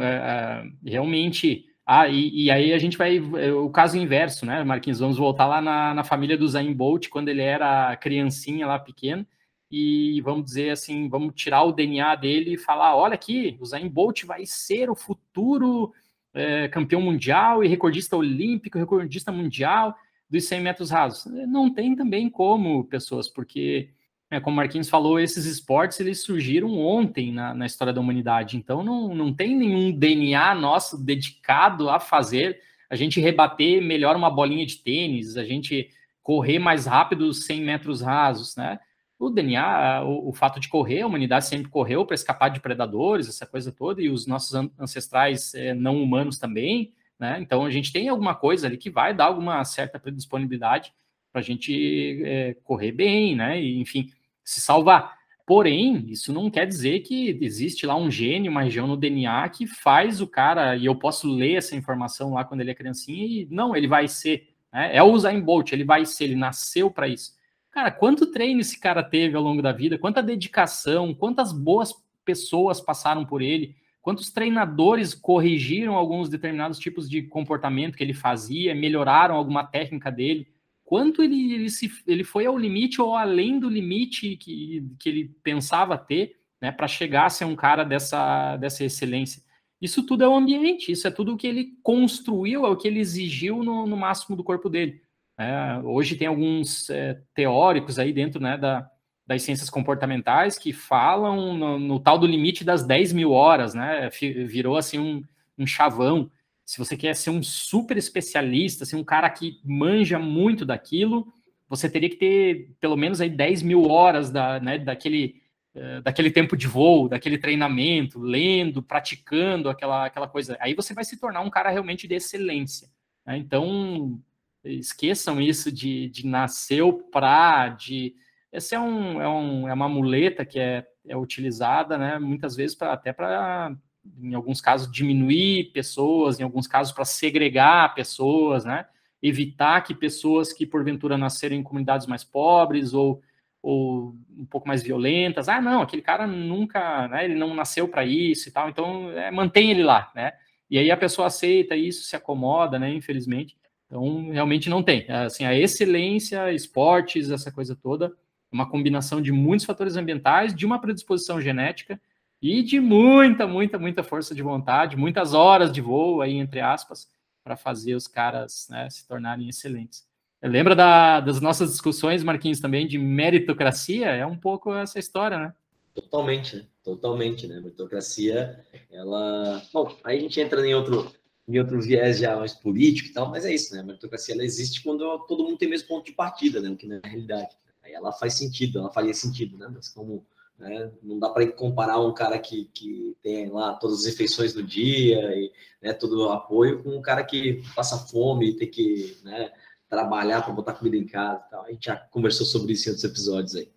é, é, realmente. Ah, e, e, aí a gente vai. É, o caso inverso, né, Marquinhos? Vamos voltar lá na, na família do Zayn Bolt, quando ele era criancinha lá pequeno, e vamos dizer assim: vamos tirar o DNA dele e falar: olha aqui, o Zayn Bolt vai ser o futuro é, campeão mundial e recordista olímpico, recordista mundial dos 100 metros rasos. Não tem também como, pessoas, porque é, como o Marquinhos falou, esses esportes eles surgiram ontem na, na história da humanidade, então não, não tem nenhum DNA nosso dedicado a fazer a gente rebater melhor uma bolinha de tênis, a gente correr mais rápido 100 metros rasos, né? O DNA, o, o fato de correr, a humanidade sempre correu para escapar de predadores, essa coisa toda, e os nossos ancestrais é, não humanos também, né? Então a gente tem alguma coisa ali que vai dar alguma certa predisponibilidade para a gente é, correr bem, né? E, enfim, se salvar. Porém, isso não quer dizer que existe lá um gene, uma região no DNA que faz o cara, e eu posso ler essa informação lá quando ele é criancinha, e não, ele vai ser. Né? É o Usain Bolt, ele vai ser, ele nasceu para isso. Cara, quanto treino esse cara teve ao longo da vida, quanta dedicação, quantas boas pessoas passaram por ele, quantos treinadores corrigiram alguns determinados tipos de comportamento que ele fazia, melhoraram alguma técnica dele quanto ele, ele, se, ele foi ao limite ou além do limite que, que ele pensava ter, né, para chegar a ser um cara dessa, dessa excelência. Isso tudo é o ambiente, isso é tudo o que ele construiu, é o que ele exigiu no, no máximo do corpo dele. É, hoje tem alguns é, teóricos aí dentro né, da, das ciências comportamentais que falam no, no, tal do limite das 10 mil horas, né? Virou assim um, um chavão se você quer ser um super especialista, assim, um cara que manja muito daquilo, você teria que ter pelo menos aí 10 mil horas da, né, daquele, uh, daquele tempo de voo, daquele treinamento, lendo, praticando aquela, aquela coisa. Aí você vai se tornar um cara realmente de excelência. Né? Então, esqueçam isso de, de nasceu para, de... Essa é, um, é, um, é uma muleta que é, é utilizada, né, muitas vezes pra, até para em alguns casos, diminuir pessoas, em alguns casos, para segregar pessoas, né? Evitar que pessoas que, porventura, nasceram em comunidades mais pobres ou, ou um pouco mais violentas, ah, não, aquele cara nunca, né? Ele não nasceu para isso e tal, então é, mantém ele lá, né? E aí a pessoa aceita isso, se acomoda, né? Infelizmente. Então, realmente não tem. Assim, a excelência, esportes, essa coisa toda, uma combinação de muitos fatores ambientais, de uma predisposição genética e de muita, muita, muita força de vontade, muitas horas de voo aí, entre aspas, para fazer os caras né, se tornarem excelentes. Lembra da, das nossas discussões, Marquinhos, também de meritocracia? É um pouco essa história, né? Totalmente, né? Totalmente, né? Meritocracia, ela. Bom, aí a gente entra em outro, em outro viés já mais político e tal, mas é isso, né? A meritocracia ela existe quando todo mundo tem o mesmo ponto de partida, né? O que na realidade. Aí ela faz sentido, ela faria sentido, né? Mas como né? Não dá para comparar um cara que, que tem lá todas as refeições do dia e né, todo o apoio com um cara que passa fome e tem que né, trabalhar para botar comida em casa. Tal. A gente já conversou sobre isso em outros episódios aí.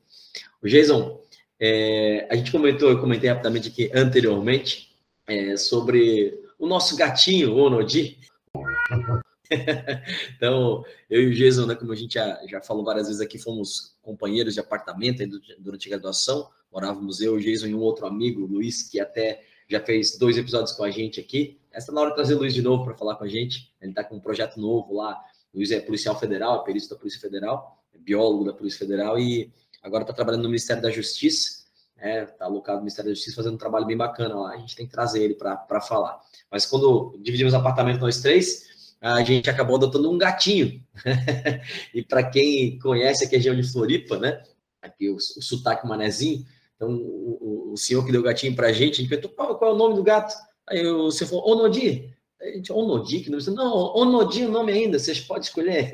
O Jason, é, a gente comentou, eu comentei rapidamente aqui anteriormente é, sobre o nosso gatinho, o Onodi. [LAUGHS] então, eu e o Jason, né, como a gente já, já falou várias vezes aqui, fomos companheiros de apartamento durante a graduação morávamos eu, Jason e um outro amigo, Luiz, que até já fez dois episódios com a gente aqui. Essa é na hora de trazer o Luiz de novo para falar com a gente. Ele está com um projeto novo lá. O Luiz é policial federal, é perito da Polícia Federal, é biólogo da Polícia Federal e agora está trabalhando no Ministério da Justiça. é, tá alocado no Ministério da Justiça fazendo um trabalho bem bacana lá. A gente tem que trazer ele para falar. Mas quando dividimos apartamento nós três, a gente acabou adotando um gatinho. [LAUGHS] e para quem conhece a região de Floripa, né? Aqui o, o sotaque manezinho. Então, o, o, senhor que deu o gatinho para a gente, a gente perguntou qual, qual, é o nome do gato. Aí o senhor falou, Onodi. A gente, Onodi, que não, não, Onodi é o nome ainda, vocês podem escolher.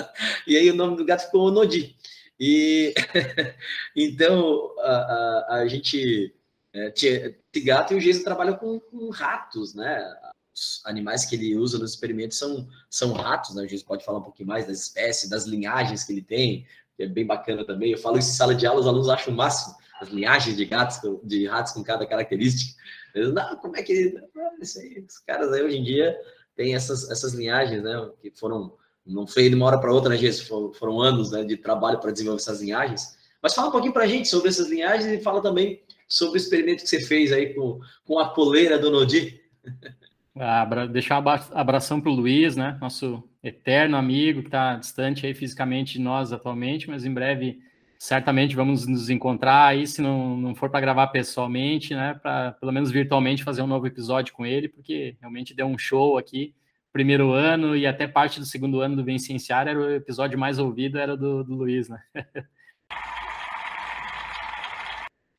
[LAUGHS] e aí o nome do gato ficou Onodi. E [LAUGHS] então a, a, a gente é, gato e o Jason trabalha com, com, ratos, né? Os animais que ele usa nos experimentos são, são ratos, né? O Jason pode falar um pouquinho mais das espécies, das linhagens que ele tem, que é bem bacana também. Eu falo isso em sala de aula, os alunos acham o máximo, as linhagens de gatos, de ratos com cada característica. Não, como é que. Isso aí, os caras aí hoje em dia têm essas, essas linhagens, né? Que foram não foi de uma hora para outra, né, Jesus? Foram, anos né, de trabalho para desenvolver essas linhagens. Mas fala um pouquinho para a gente sobre essas linhagens e fala também sobre o experimento que você fez aí com, com a coleira do Nodi. [LAUGHS] Ah, deixar abração para o Luiz, né? Nosso eterno amigo que está distante aí fisicamente de nós atualmente, mas em breve certamente vamos nos encontrar aí, se não, não for para gravar pessoalmente, né? Para pelo menos virtualmente fazer um novo episódio com ele, porque realmente deu um show aqui primeiro ano e até parte do segundo ano do Vencenciar era o episódio mais ouvido, era do, do Luiz, né? [LAUGHS]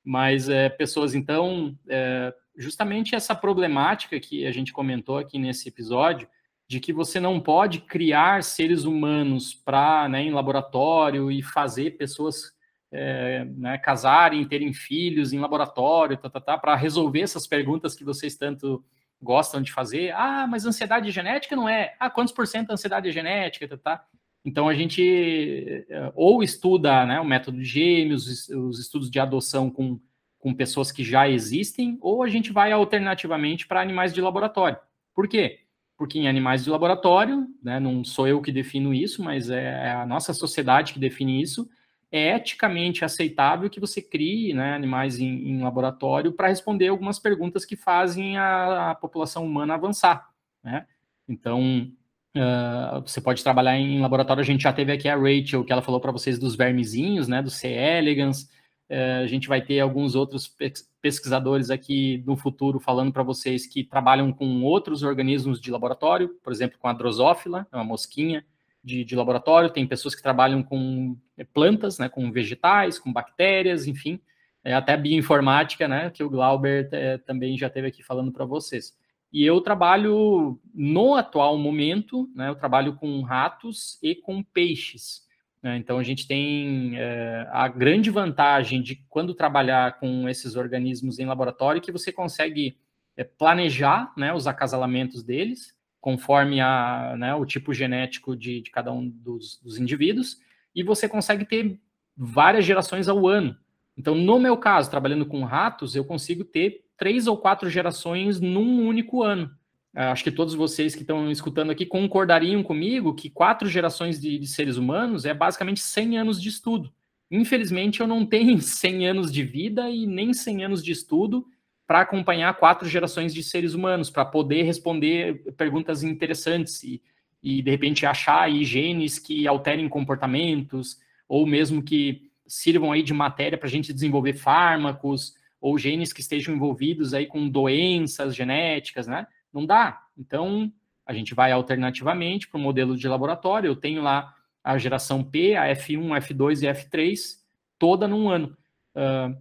Mas é, pessoas, então, é, justamente essa problemática que a gente comentou aqui nesse episódio, de que você não pode criar seres humanos para, né, em laboratório e fazer pessoas é, né, casarem, terem filhos em laboratório, tá, tá, tá, para resolver essas perguntas que vocês tanto gostam de fazer. Ah, mas ansiedade genética não é. Ah, quantos por cento da ansiedade é genética, tá, tá? Então a gente eh, ou estuda né, o método de gêmeos, os estudos de adoção com, com pessoas que já existem, ou a gente vai alternativamente para animais de laboratório. Por quê? Porque em animais de laboratório, né, não sou eu que defino isso, mas é a nossa sociedade que define isso, é eticamente aceitável que você crie né, animais em, em laboratório para responder algumas perguntas que fazem a, a população humana avançar. Né? Então, uh, você pode trabalhar em laboratório. A gente já teve aqui a Rachel, que ela falou para vocês dos vermezinhos, né, do C. elegans. Uh, a gente vai ter alguns outros pesquisadores aqui no futuro falando para vocês que trabalham com outros organismos de laboratório, por exemplo, com a drosófila, é uma mosquinha, de, de, laboratório, tem pessoas que trabalham com é, plantas, né, com vegetais, com bactérias, enfim, é, até bioinformática, né, que o Glauber é, também já teve aqui falando para vocês. E eu trabalho, no atual momento, né, eu trabalho com ratos e com peixes. Né, então, a gente tem é, a grande vantagem de quando trabalhar com esses organismos em laboratório, que você consegue é, planejar né, os acasalamentos deles, conforme a, né, o tipo genético de, de cada um dos, dos, indivíduos, e você consegue ter várias gerações ao ano. Então, no meu caso, trabalhando com ratos, eu consigo ter três ou quatro gerações num único ano. Acho que todos vocês que estão escutando aqui concordariam comigo que quatro gerações de, de seres humanos é basicamente 100 anos de estudo. Infelizmente, eu não tenho [LAUGHS] 100 anos de vida e nem 100 anos de estudo para acompanhar quatro gerações de seres humanos, para poder responder perguntas interessantes e, e, de repente, achar aí genes que alterem comportamentos, ou mesmo que sirvam aí de matéria para a gente desenvolver fármacos, ou genes que estejam envolvidos aí com doenças genéticas, né? Não dá. Então, a gente vai alternativamente para o modelo de laboratório. Eu tenho lá a geração P, a F1, F2 e F3, toda num ano. Uh,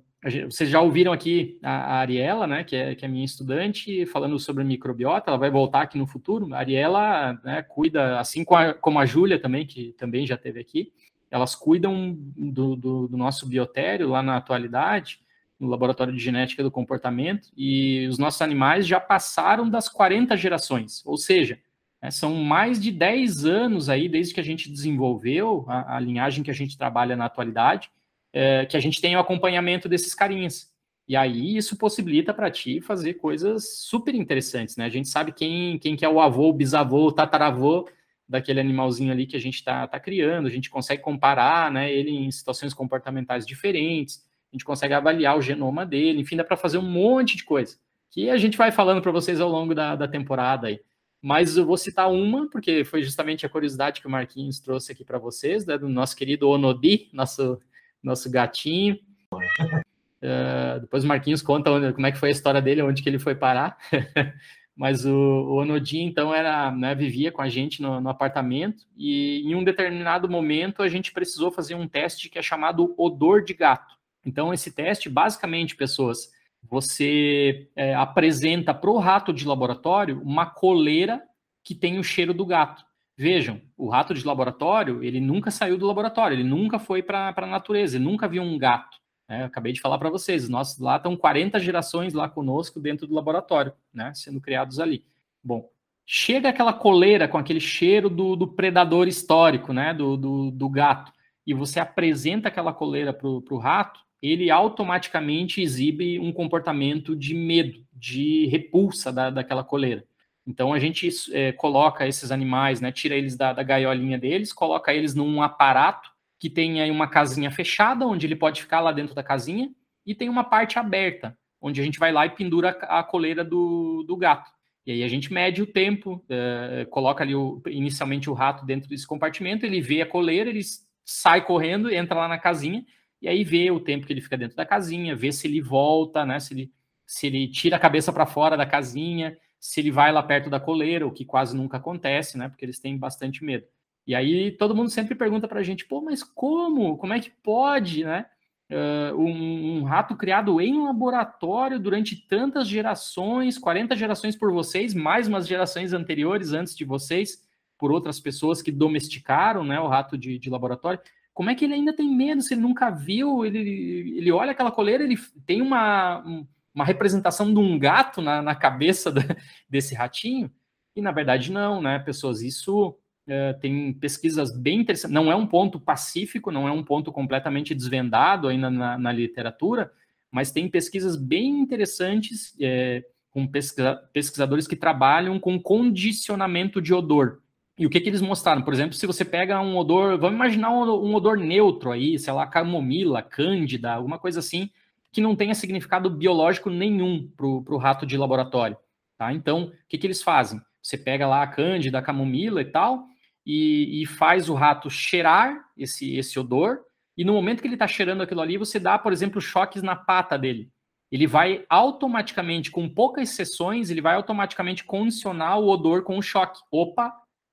vocês já ouviram aqui a, Ariela, né, que é, que é minha estudante, falando sobre microbiota, ela vai voltar aqui no futuro. A Ariela né, cuida, assim como a, como a Júlia também, que também já teve aqui, elas cuidam do, do, do, nosso biotério lá na atualidade, no Laboratório de Genética do Comportamento, e os nossos animais já passaram das 40 gerações, ou seja, né, são mais de 10 anos aí, desde que a gente desenvolveu a, a linhagem que a gente trabalha na atualidade, é, que a gente tenha o acompanhamento desses carinhas. E aí isso possibilita para ti fazer coisas super interessantes, né? A gente sabe quem, quem que é o avô, o bisavô, o tataravô daquele animalzinho ali que a gente está tá criando, a gente consegue comparar né, ele em situações comportamentais diferentes, a gente consegue avaliar o genoma dele, enfim, dá para fazer um monte de coisa que a gente vai falando para vocês ao longo da, da temporada aí. Mas eu vou citar uma, porque foi justamente a curiosidade que o Marquinhos trouxe aqui para vocês, né, do nosso querido Onodi, nosso nosso gatinho. Uh, [LAUGHS] depois o Marquinhos conta onde, como é que foi a história dele, onde que ele foi parar. [LAUGHS] Mas o, o Onodi, então, era, né, vivia com a gente no, no, apartamento e em um determinado momento a gente precisou fazer um teste que é chamado odor de gato. Então, esse teste, basicamente, pessoas, você é, apresenta para o rato de laboratório uma coleira que tem o cheiro do gato. Vejam, o rato de laboratório, ele nunca saiu do laboratório, ele nunca foi para a natureza, ele nunca viu um gato. Né? acabei de falar para vocês, nós lá estão 40 gerações lá conosco dentro do laboratório, né? sendo criados ali. Bom, chega aquela coleira com aquele cheiro do, do predador histórico, né? do, do, do, gato, e você apresenta aquela coleira para o rato, ele automaticamente exibe um comportamento de medo, de repulsa da, daquela coleira. Então a gente é, coloca esses animais, né, tira eles da, da gaiolinha deles, coloca eles num aparato que tem aí uma casinha fechada, onde ele pode ficar lá dentro da casinha, e tem uma parte aberta, onde a gente vai lá e pendura a coleira do, do gato. E aí a gente mede o tempo, é, coloca ali o, inicialmente o rato dentro desse compartimento, ele vê a coleira, ele sai correndo, entra lá na casinha, e aí vê o tempo que ele fica dentro da casinha, vê se ele volta, né? Se ele, se ele tira a cabeça para fora da casinha, se ele vai lá perto da coleira, o que quase nunca acontece, né? Porque eles têm bastante medo. E aí todo mundo sempre pergunta para a gente, pô, mas como? Como é que pode, né? Uh, um, um, rato criado em laboratório durante tantas gerações, 40 gerações por vocês, mais umas gerações anteriores antes de vocês, por outras pessoas que domesticaram né, o rato de, de laboratório. Como é que ele ainda tem medo se ele nunca viu? Ele, ele olha aquela coleira, ele tem uma, uma representação de um gato na, na cabeça da, [LAUGHS] desse ratinho? E na verdade não, né, pessoas? Isso Uh, tem pesquisas bem interessantes. Não é um ponto pacífico, não é um ponto completamente desvendado ainda na, na literatura, mas tem pesquisas bem interessantes é, com pesquisa, pesquisadores que trabalham com condicionamento de odor. E o que, que eles mostraram? Por exemplo, se você pega um odor, vamos imaginar um, odor neutro aí, sei lá, camomila, cândida, alguma coisa assim, que não tenha significado biológico nenhum para o rato de laboratório. Tá? Então, o que, que eles fazem? Você pega lá a cândida, a camomila e tal, e, e faz o rato cheirar esse, esse odor, e no momento que ele está cheirando aquilo ali, você dá, por exemplo, choques na pata dele. Ele vai automaticamente, com poucas sessões, ele vai automaticamente condicionar o odor com o choque. Opa,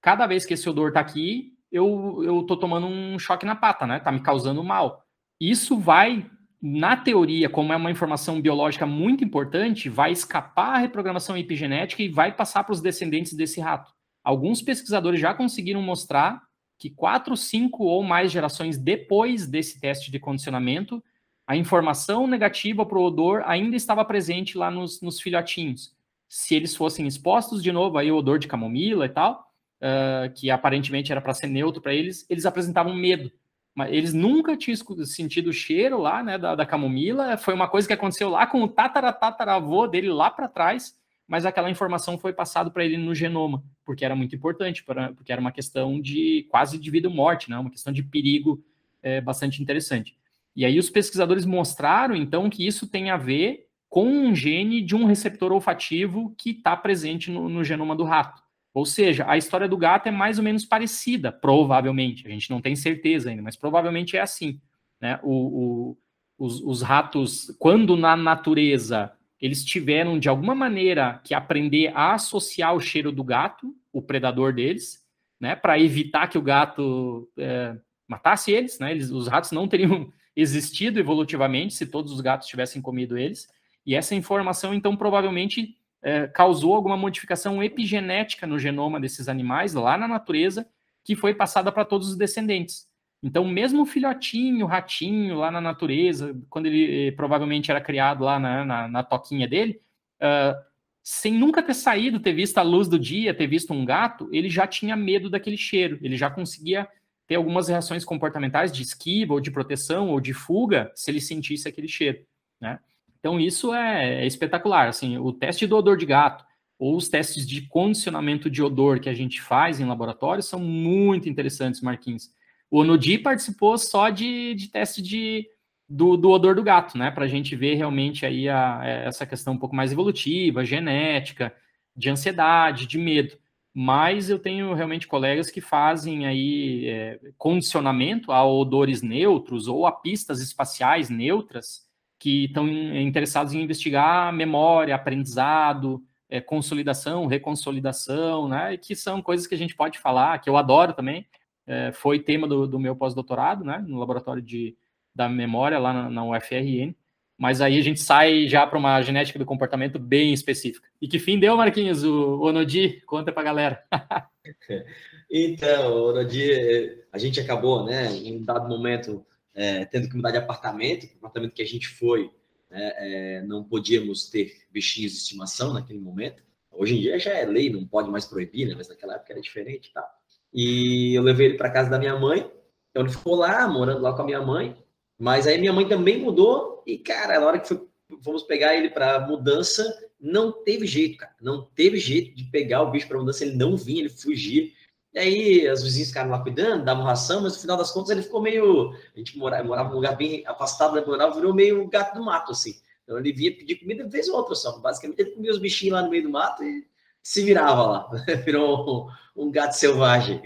cada vez que esse odor está aqui, eu, eu tô tomando um choque na pata, né? Tá me causando mal. Isso vai, na teoria, como é uma informação biológica muito importante, vai escapar a reprogramação epigenética e vai passar para os descendentes desse rato. Alguns pesquisadores já conseguiram mostrar que quatro, cinco ou mais gerações depois desse teste de condicionamento, a informação negativa para o odor ainda estava presente lá nos, nos, filhotinhos. Se eles fossem expostos de novo aí o odor de camomila e tal, uh, que aparentemente era para ser neutro para eles, eles apresentavam medo. Mas eles nunca tinham sentido o cheiro lá, né, da, da camomila. Foi uma coisa que aconteceu lá com o tataravô dele lá para trás mas aquela informação foi passada para ele no genoma, porque era muito importante, porque era uma questão de quase de vida ou morte, né? uma questão de perigo é, bastante interessante. E aí os pesquisadores mostraram, então, que isso tem a ver com um gene de um receptor olfativo que está presente no, no genoma do rato. Ou seja, a história do gato é mais ou menos parecida, provavelmente. A gente não tem certeza ainda, mas provavelmente é assim. Né? O, o, os, os ratos, quando na natureza eles tiveram de alguma maneira que aprender a associar o cheiro do gato, o predador deles, né, para evitar que o gato é, matasse eles, né? Eles, os ratos não teriam [LAUGHS] existido evolutivamente se todos os gatos tivessem comido eles. E essa informação, então, provavelmente é, causou alguma modificação epigenética no genoma desses animais lá na natureza, que foi passada para todos os descendentes. Então, mesmo o filhotinho, o ratinho lá na natureza, quando ele eh, provavelmente era criado lá na, na, na toquinha dele, uh, sem nunca ter saído, ter visto a luz do dia, ter visto um gato, ele já tinha medo daquele cheiro, ele já conseguia ter algumas reações comportamentais de esquiva, ou de proteção, ou de fuga, se ele sentisse aquele cheiro, né? Então, isso é, é espetacular, assim, o teste do odor de gato, ou os testes de condicionamento de odor que a gente faz em laboratório são muito interessantes, Marquinhos. O Onodi participou só de, de teste de, do, do odor do gato, né? Para a gente ver realmente aí a, é, essa questão um pouco mais evolutiva, genética, de ansiedade, de medo. Mas eu tenho realmente colegas que fazem aí é, condicionamento a odores neutros ou a pistas espaciais neutras que estão interessados em investigar memória, aprendizado, é, consolidação, reconsolidação, né? Que são coisas que a gente pode falar, que eu adoro também. É, foi tema do, do meu pós-doutorado, né? No laboratório de, da memória lá na, na UFRN. Mas aí a gente sai já para uma genética do comportamento bem específica. E que fim deu, Marquinhos, o Onodi? Conta para a galera. [LAUGHS] então, Onodi, a gente acabou, né, em um dado momento, é, tendo que mudar de apartamento, o apartamento que a gente foi, né, é, não podíamos ter bichinhos de estimação naquele momento. Hoje em dia já é lei, não pode mais proibir, né, mas naquela época era diferente e tal. E eu levei ele para casa da minha mãe, então ele ficou lá, morando lá com a minha mãe, mas aí minha mãe também mudou e, cara, na hora que foi, fomos pegar ele para mudança, não teve jeito, cara. Não teve jeito de pegar o bicho para mudança, ele não vinha, ele fugia. E aí, as vizinhas ficaram lá cuidando, davam ração, mas no final das contas ele ficou meio. A gente morava, morava num lugar bem afastado da morava, virou meio gato do mato, assim. Então ele vinha pedir comida vez ou outra só. Basicamente, ele comia os bichinhos lá no meio do mato e se virava lá. [LAUGHS] Virou um, gato selvagem.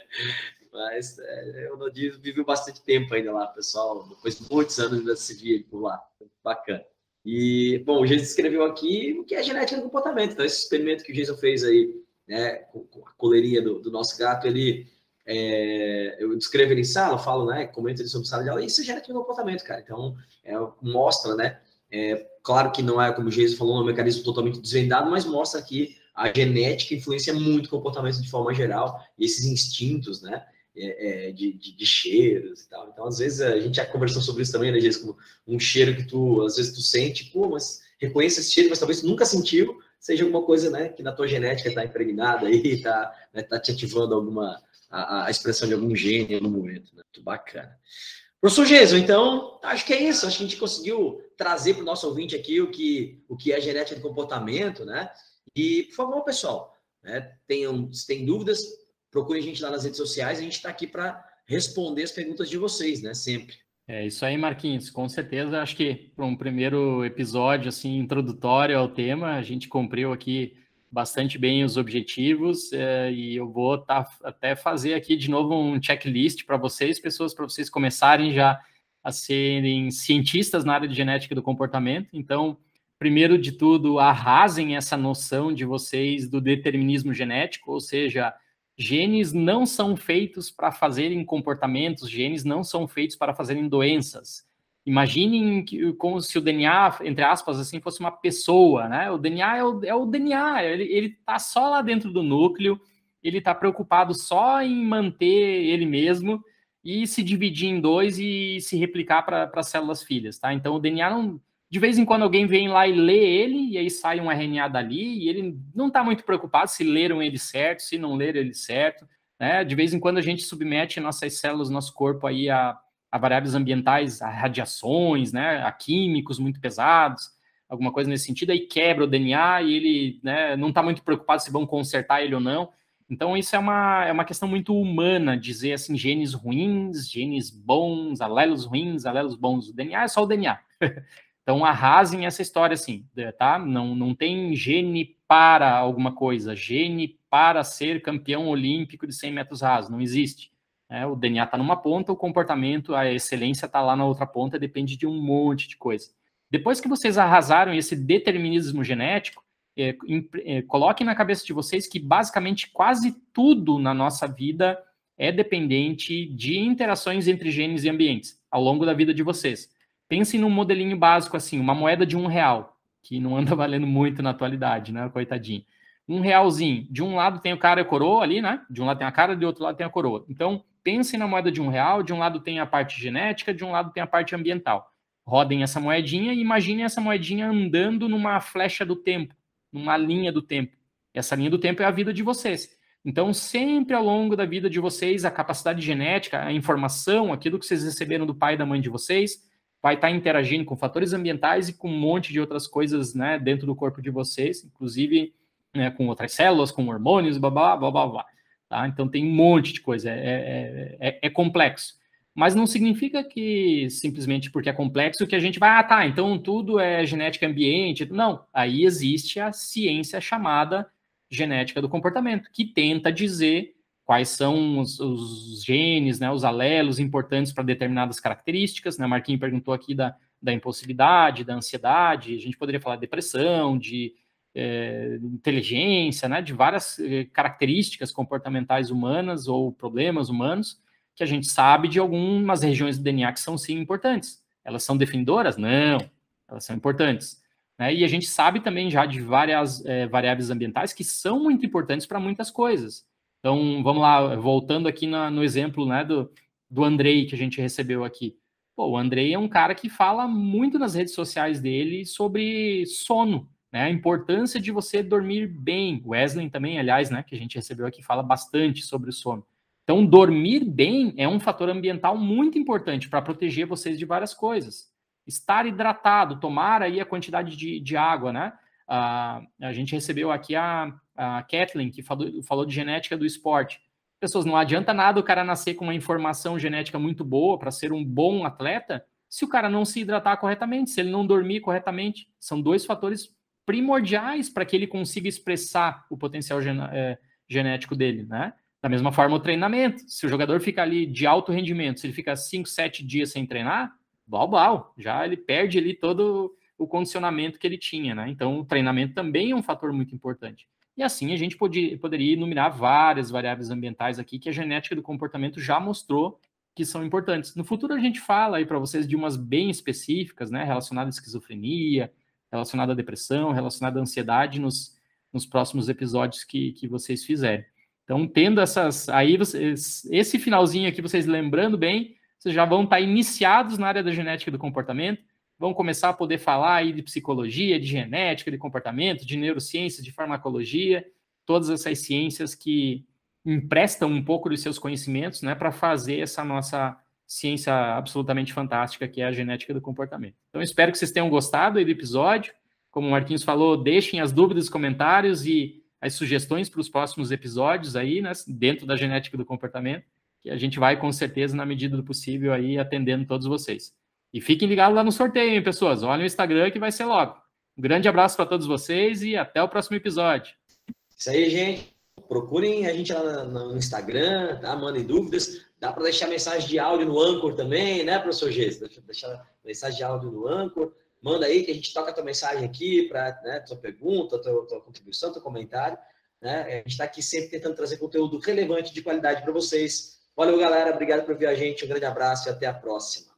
[LAUGHS] Mas é, o Nodis viveu bastante tempo ainda lá, pessoal. Depois de muitos anos ainda se via por lá. Bacana. E, bom, o Jason escreveu aqui o que é genética do comportamento. Então, esse experimento que o Jason fez aí, né, a coleirinha do, do nosso gato, ele. É, eu descrevo ele em sala, falo, né, comento ele sobre sala de aula, isso é genética do comportamento, cara. Então, é, mostra, né, é, claro que não é, como o Jason falou, um mecanismo totalmente desvendado, mas mostra que a genética influencia muito o comportamento de forma geral, e esses instintos, né, é, é, de, de, de, cheiros e tal. Então, às vezes, a gente já conversou sobre isso também, né, Jéssica? Como um cheiro que tu, às vezes, tu sente, pô, mas reconhece esse cheiro, mas talvez nunca sentiu, seja alguma coisa, né, que na tua genética está impregnada aí, está né, tá te ativando alguma, a, a, expressão de algum gene no momento, né? Muito bacana. Professor Gesso, então, acho que é isso. Acho que a gente conseguiu trazer para o nosso ouvinte aqui o que, o que é genética de comportamento, né? E, por favor, pessoal, né, tenham, se tem dúvidas, procure a gente lá nas redes sociais, a gente está aqui para responder as perguntas de vocês, né? Sempre. É isso aí, Marquinhos. Com certeza, acho que para um primeiro episódio assim introdutório ao tema, a gente cumpriu aqui bastante bem os objetivos é, e eu vou tá, até fazer aqui de novo um checklist para vocês, pessoas, para vocês começarem já a serem cientistas na área de genética do comportamento. Então, primeiro de tudo, arrasem essa noção de vocês do determinismo genético, ou seja, Genes não são feitos para fazerem comportamentos, genes não são feitos para fazerem doenças. Imaginem que, como se o DNA, entre aspas, assim, fosse uma pessoa, né? O DNA é o, é o DNA, ele está só lá dentro do núcleo, ele está preocupado só em manter ele mesmo e se dividir em dois e se replicar para as células filhas, tá? Então o DNA não, de vez em quando alguém vem lá e lê ele, e aí sai um RNA dali, e ele não está muito preocupado se leram ele certo, se não leram ele certo. Né? De vez em quando a gente submete nossas células, nosso corpo aí a, a variáveis ambientais, a radiações, né? a químicos muito pesados, alguma coisa nesse sentido, aí quebra o DNA e ele né, não está muito preocupado se vão consertar ele ou não. Então, isso é uma, é uma questão muito humana, dizer assim, genes ruins, genes bons, alelos ruins, alelos bons. O DNA é só o DNA. [LAUGHS] Então arrasem essa história assim, tá? Não, não tem gene para alguma coisa, gene para ser campeão olímpico de 100 metros rasos, não existe. É, o DNA está numa ponta, o comportamento, a excelência está lá na outra ponta, depende de um monte de coisa. Depois que vocês arrasaram esse determinismo genético, é, é, coloquem na cabeça de vocês que basicamente quase tudo na nossa vida é dependente de interações entre genes e ambientes ao longo da vida de vocês. Pensem num modelinho básico assim, uma moeda de um real, que não anda [LAUGHS] valendo muito na atualidade, né? Coitadinho. Um realzinho. De um lado tem o cara e a coroa ali, né? De um lado tem a cara, de outro lado tem a coroa. Então, pensem na moeda de um real, de um lado tem a parte genética, de um lado tem a parte ambiental. Rodem essa moedinha e imaginem essa moedinha andando numa flecha do tempo, numa linha do tempo. Essa linha do tempo é a vida de vocês. Então, sempre ao longo da vida de vocês, a capacidade genética, a informação, aquilo que vocês receberam do pai e da mãe de vocês, vai estar interagindo com fatores ambientais e com um monte de outras coisas né, dentro do corpo de vocês, inclusive né, com outras células, com hormônios, blá, blá, blá, blá, blá tá? Então tem um monte de coisa, é, é, é, é, complexo. Mas não significa que simplesmente porque é complexo que a gente vai, ah, tá, então tudo é genética ambiente. Não, aí existe a ciência chamada genética do comportamento, que tenta dizer quais são os, os genes, né, os alelos importantes para determinadas características. Né? Marquinhos perguntou aqui da, da da ansiedade, a gente poderia falar de depressão, de é, inteligência, né, de várias é, características comportamentais humanas ou problemas humanos que a gente sabe de algumas regiões do DNA que são sim importantes. Elas são definidoras? Não, elas são importantes. Né? E a gente sabe também já de várias é, variáveis ambientais que são muito importantes para muitas coisas. Então, vamos lá, voltando aqui na, no exemplo né, do, do Andrei que a gente recebeu aqui. Pô, o Andrei é um cara que fala muito nas redes sociais dele sobre sono, né? A importância de você dormir bem. Wesley também, aliás, né, que a gente recebeu aqui, fala bastante sobre o sono. Então, dormir bem é um fator ambiental muito importante para proteger vocês de várias coisas. Estar hidratado, tomar aí a quantidade de, de água, né? Uh, a gente recebeu aqui a, a Kathleen, que falou, falou de genética do esporte. Pessoas, não adianta nada o cara nascer com uma informação genética muito boa para ser um bom atleta se o cara não se hidratar corretamente, se ele não dormir corretamente. São dois fatores primordiais para que ele consiga expressar o potencial gen é, genético dele, né? Da mesma forma, o treinamento. Se o jogador fica ali de alto rendimento, se ele fica 5, 7 dias sem treinar, bal, bal, já ele perde ali todo o condicionamento que ele tinha, né? Então, o treinamento também é um fator muito importante. E assim a gente podia, poderia enumerar várias variáveis ambientais aqui que a genética do comportamento já mostrou que são importantes. No futuro a gente fala aí para vocês de umas bem específicas, né, relacionadas à esquizofrenia, relacionada à depressão, relacionada à ansiedade nos, nos próximos episódios que, que vocês fizerem. Então, tendo essas, aí vocês, esse finalzinho aqui, vocês lembrando bem, vocês já vão estar iniciados na área da genética do comportamento, vão começar a poder falar aí de psicologia, de genética, de comportamento, de neurociência, de farmacologia, todas essas ciências que emprestam um pouco dos seus conhecimentos, né, para fazer essa nossa ciência absolutamente fantástica que é a genética do comportamento. Então, espero que vocês tenham gostado do episódio. Como o Marquinhos falou, deixem as dúvidas, comentários e as sugestões para os próximos episódios aí, né, dentro da genética do comportamento, que a gente vai com certeza, na medida do possível, aí atendendo todos vocês. E fiquem ligados lá no sorteio, hein, pessoas? Olhem o Instagram que vai ser logo. Um grande abraço para todos vocês e até o próximo episódio. Isso aí, gente. Procurem a gente lá no Instagram, tá? Mandem dúvidas. Dá para deixar mensagem de áudio no Anchor também, né, professor? Deixa deixar mensagem de áudio no Anchor. Manda aí que a gente toca a tua mensagem aqui para né, tua pergunta, tua, tua contribuição, teu comentário. Né? A gente está aqui sempre tentando trazer conteúdo relevante de qualidade para vocês. Valeu, galera. Obrigado por ver a gente. Um grande abraço e até a próxima.